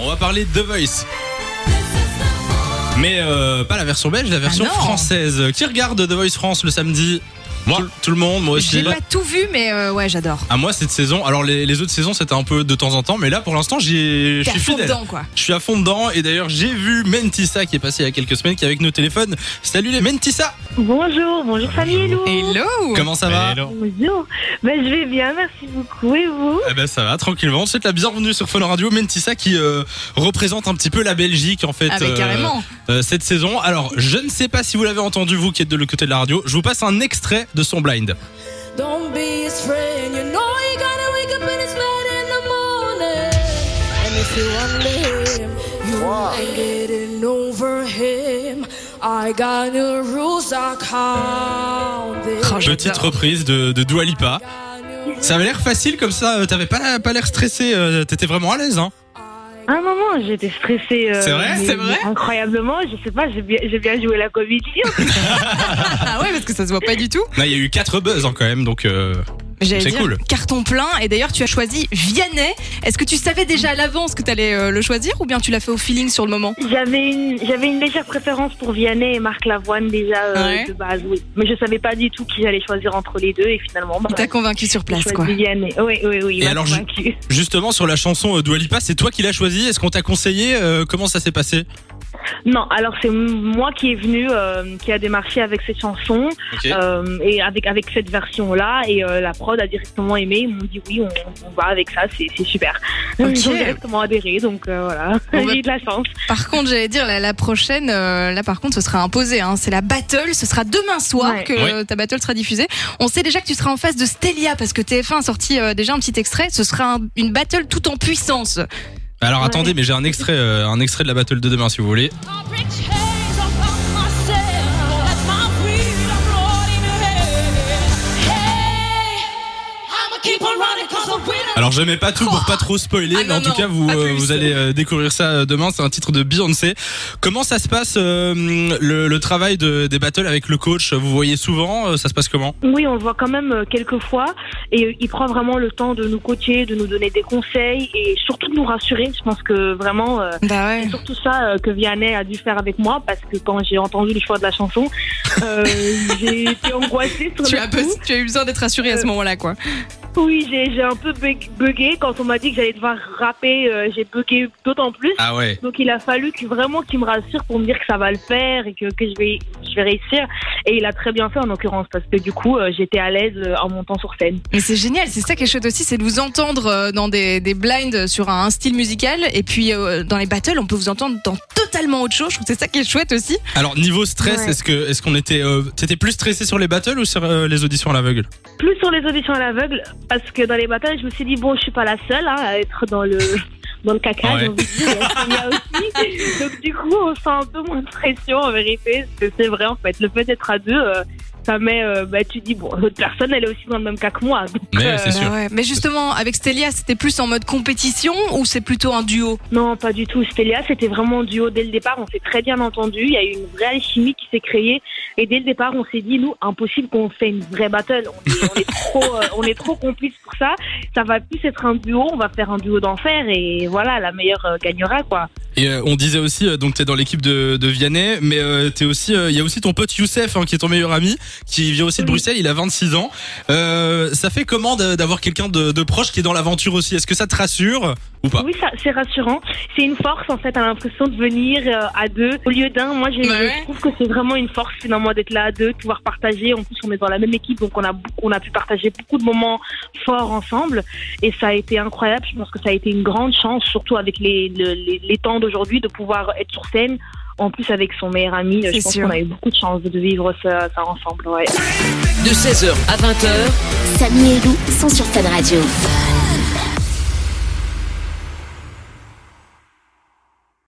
On va parler de The Voice. Mais euh, pas la version belge, la version non. française. Qui regarde The Voice France le samedi Moi. Tout, tout le monde, moi aussi. J'ai pas tout vu, mais euh, ouais, j'adore. À moi cette saison. Alors les, les autres saisons c'était un peu de temps en temps, mais là pour l'instant je suis fond fidèle. dedans, quoi. Je suis à fond dedans et d'ailleurs j'ai vu Mentissa qui est passé il y a quelques semaines qui est avec nos téléphones. Salut les Mentissa Bonjour, bonjour famille Hello. Hello Comment ça va Hello. Bonjour. Ben, je vais bien, merci beaucoup. Et vous? Eh ben ça va tranquillement. C'est la bienvenue sur Fun Radio. Mentissa qui euh, représente un petit peu la Belgique en fait Ah, mais euh, carrément. euh, cette saison. Alors je ne sais pas si vous l'avez entendu vous qui êtes de l'autre côté de la radio. Je vous passe un extrait de son blind. Don't be his friend. You know you gotta wake up and it's bad in the morning. And if you under him, you ain't getting over him. I got the rules, I count them. Oh. Petite reprise de, de Dua Lipa. Ça avait l'air facile comme ça. euh, T'avais pas, pas l'air stressé. euh, T'étais vraiment à l'aise hein un moment, j'étais stressée. euh, C'est vrai mais- C'est vrai mais Incroyablement, je sais pas, j'ai bien, j'ai bien joué la comédie. Ah ouais, parce que ça se voit pas du tout. Là il y a eu quatre buzz hein, quand même donc. euh, J'allais C'est dire cool. carton plein. Et d'ailleurs, tu as choisi Vianney. Est-ce que tu savais déjà à l'avance que tu allais le choisir ou bien tu l'as fait au feeling sur le moment? J'avais une, j'avais une légère préférence pour Vianney et Marc Lavoine déjà euh, Ouais. de base, oui. Mais je savais pas du tout qui j'allais choisir entre les deux et finalement, bah, Il t'a convaincu sur place, quoi. Vianney. Oui, oui, oui. il Et m'a alors. Justement sur la chanson euh, c'est toi qui l'as choisi. Est-ce qu'on t'a conseillé euh, Comment ça s'est passé? Non, alors c'est moi qui est venu, euh, qui a démarché avec cette chanson euh, et avec avec cette version là et euh, la prod a directement aimé. Ils m'ont dit oui, on, on va avec ça, c'est c'est super. Ok. Ils ont directement adhéré, donc euh, voilà, bah- j'ai eu de la chance. Par contre, j'allais dire la, la prochaine, euh, là par contre, ce sera imposé. Hein, c'est la battle. Ce sera demain soir Ouais. que ta battle sera diffusée. On sait déjà que tu seras en face de Stelia parce que TF1 a sorti euh, déjà un petit extrait. Ce sera un- une battle tout en puissance. Alors Ouais. attendez, mais j'ai un extrait, euh, un extrait de la battle de demain si vous voulez. Alors je mets pas tout pour pas trop spoiler, Ah mais non, en tout cas vous euh, vous allez euh, découvrir ça euh, demain. C'est un titre de Beyoncé. Comment ça se passe euh, le, le travail de, des battles avec le coach? Vous voyez souvent euh, Ça se passe comment? Oui, on le voit quand même quelques fois et il prend vraiment le temps de nous coacher, de nous donner des conseils et surtout de nous rassurer. Je pense que vraiment euh, Bah ouais. c'est surtout ça euh, que Vianney a dû faire avec moi parce que quand j'ai entendu le choix de la chanson, euh, j'ai été angoissée sur Tu le as, coup. tu as eu besoin d'être rassuré à ce moment-là, quoi. Oui, j'ai un peu bug- bugué quand on m'a dit que j'allais devoir rapper. euh, j'ai bugué d'autant plus. Ah ouais. Donc il a fallu que vraiment qu'il me rassure pour me dire que ça va le faire et que, que je vais je vais réussir. Et il a très bien fait en l'occurrence parce que du coup euh, j'étais à l'aise euh, en montant sur scène. Mais c'est génial, c'est ça qui est chouette aussi, c'est de vous entendre dans des, des blinds sur un, un style musical et puis euh, dans les battles, on peut vous entendre dans totalement autre chose. Je trouve que c'est ça qui est chouette aussi. Alors niveau stress, Ouais. est-ce que est-ce qu'on était euh, t'étais plus stressé sur les battles ou sur euh, les auditions à l'aveugle? Plus sur les auditions à l'aveugle parce que dans les batailles je me suis dit bon je suis pas la seule hein, à être dans le dans le caca Ouais. j'ai envie de dire, il y a aussi. Donc du coup on sent un peu moins de pression en vérité. parce que C'est vrai en fait le fait d'être à deux. euh, ça met, euh, bah, tu dis, bon, l'autre personne, elle est aussi dans le même cas que moi. Donc, Mais euh, c'est sûr. Ouais. Mais justement, avec Stelia, c'était plus en mode compétition ou c'est plutôt un duo? Non, pas du tout. Stélia, c'était vraiment duo dès le départ. On s'est très bien entendu. Il y a eu une vraie alchimie qui s'est créée. Et dès le départ, on s'est dit, nous, impossible qu'on fait une vraie battle. On est, on est trop, euh, on est trop complices pour ça. Ça va plus être un duo. On va faire un duo d'enfer. Et voilà, la meilleure euh, gagnera, quoi. Et euh, on disait aussi, euh, donc t'es dans l'équipe de, de Vianney, mais euh, t'es aussi, il y a aussi ton pote Youssef hein, qui est ton meilleur ami, qui vient aussi de. Bruxelles. Il a 26 ans. Euh, ça fait comment d'avoir quelqu'un de, de proche qui est dans l'aventure aussi Est-ce que ça te rassure ou pas? Oui, ça, c'est rassurant. C'est une force, en fait, à l'impression de venir euh, à deux au lieu d'un. Moi, Bah ouais. je trouve que c'est vraiment une force, finalement, d'être là à deux, de pouvoir partager. En plus, on est dans la même équipe, donc on a, on a pu partager beaucoup de moments forts ensemble. Et ça a été incroyable. Je pense que ça a été une grande chance, surtout avec les, le- les, les temps d'aujourd'hui, de pouvoir être sur scène. En plus, avec son meilleur ami, je pense qu'on a eu beaucoup de chance de vivre ça, ça ensemble. Ouais. De 16h à 20h, Samy et Lou sont sur Fan Radio.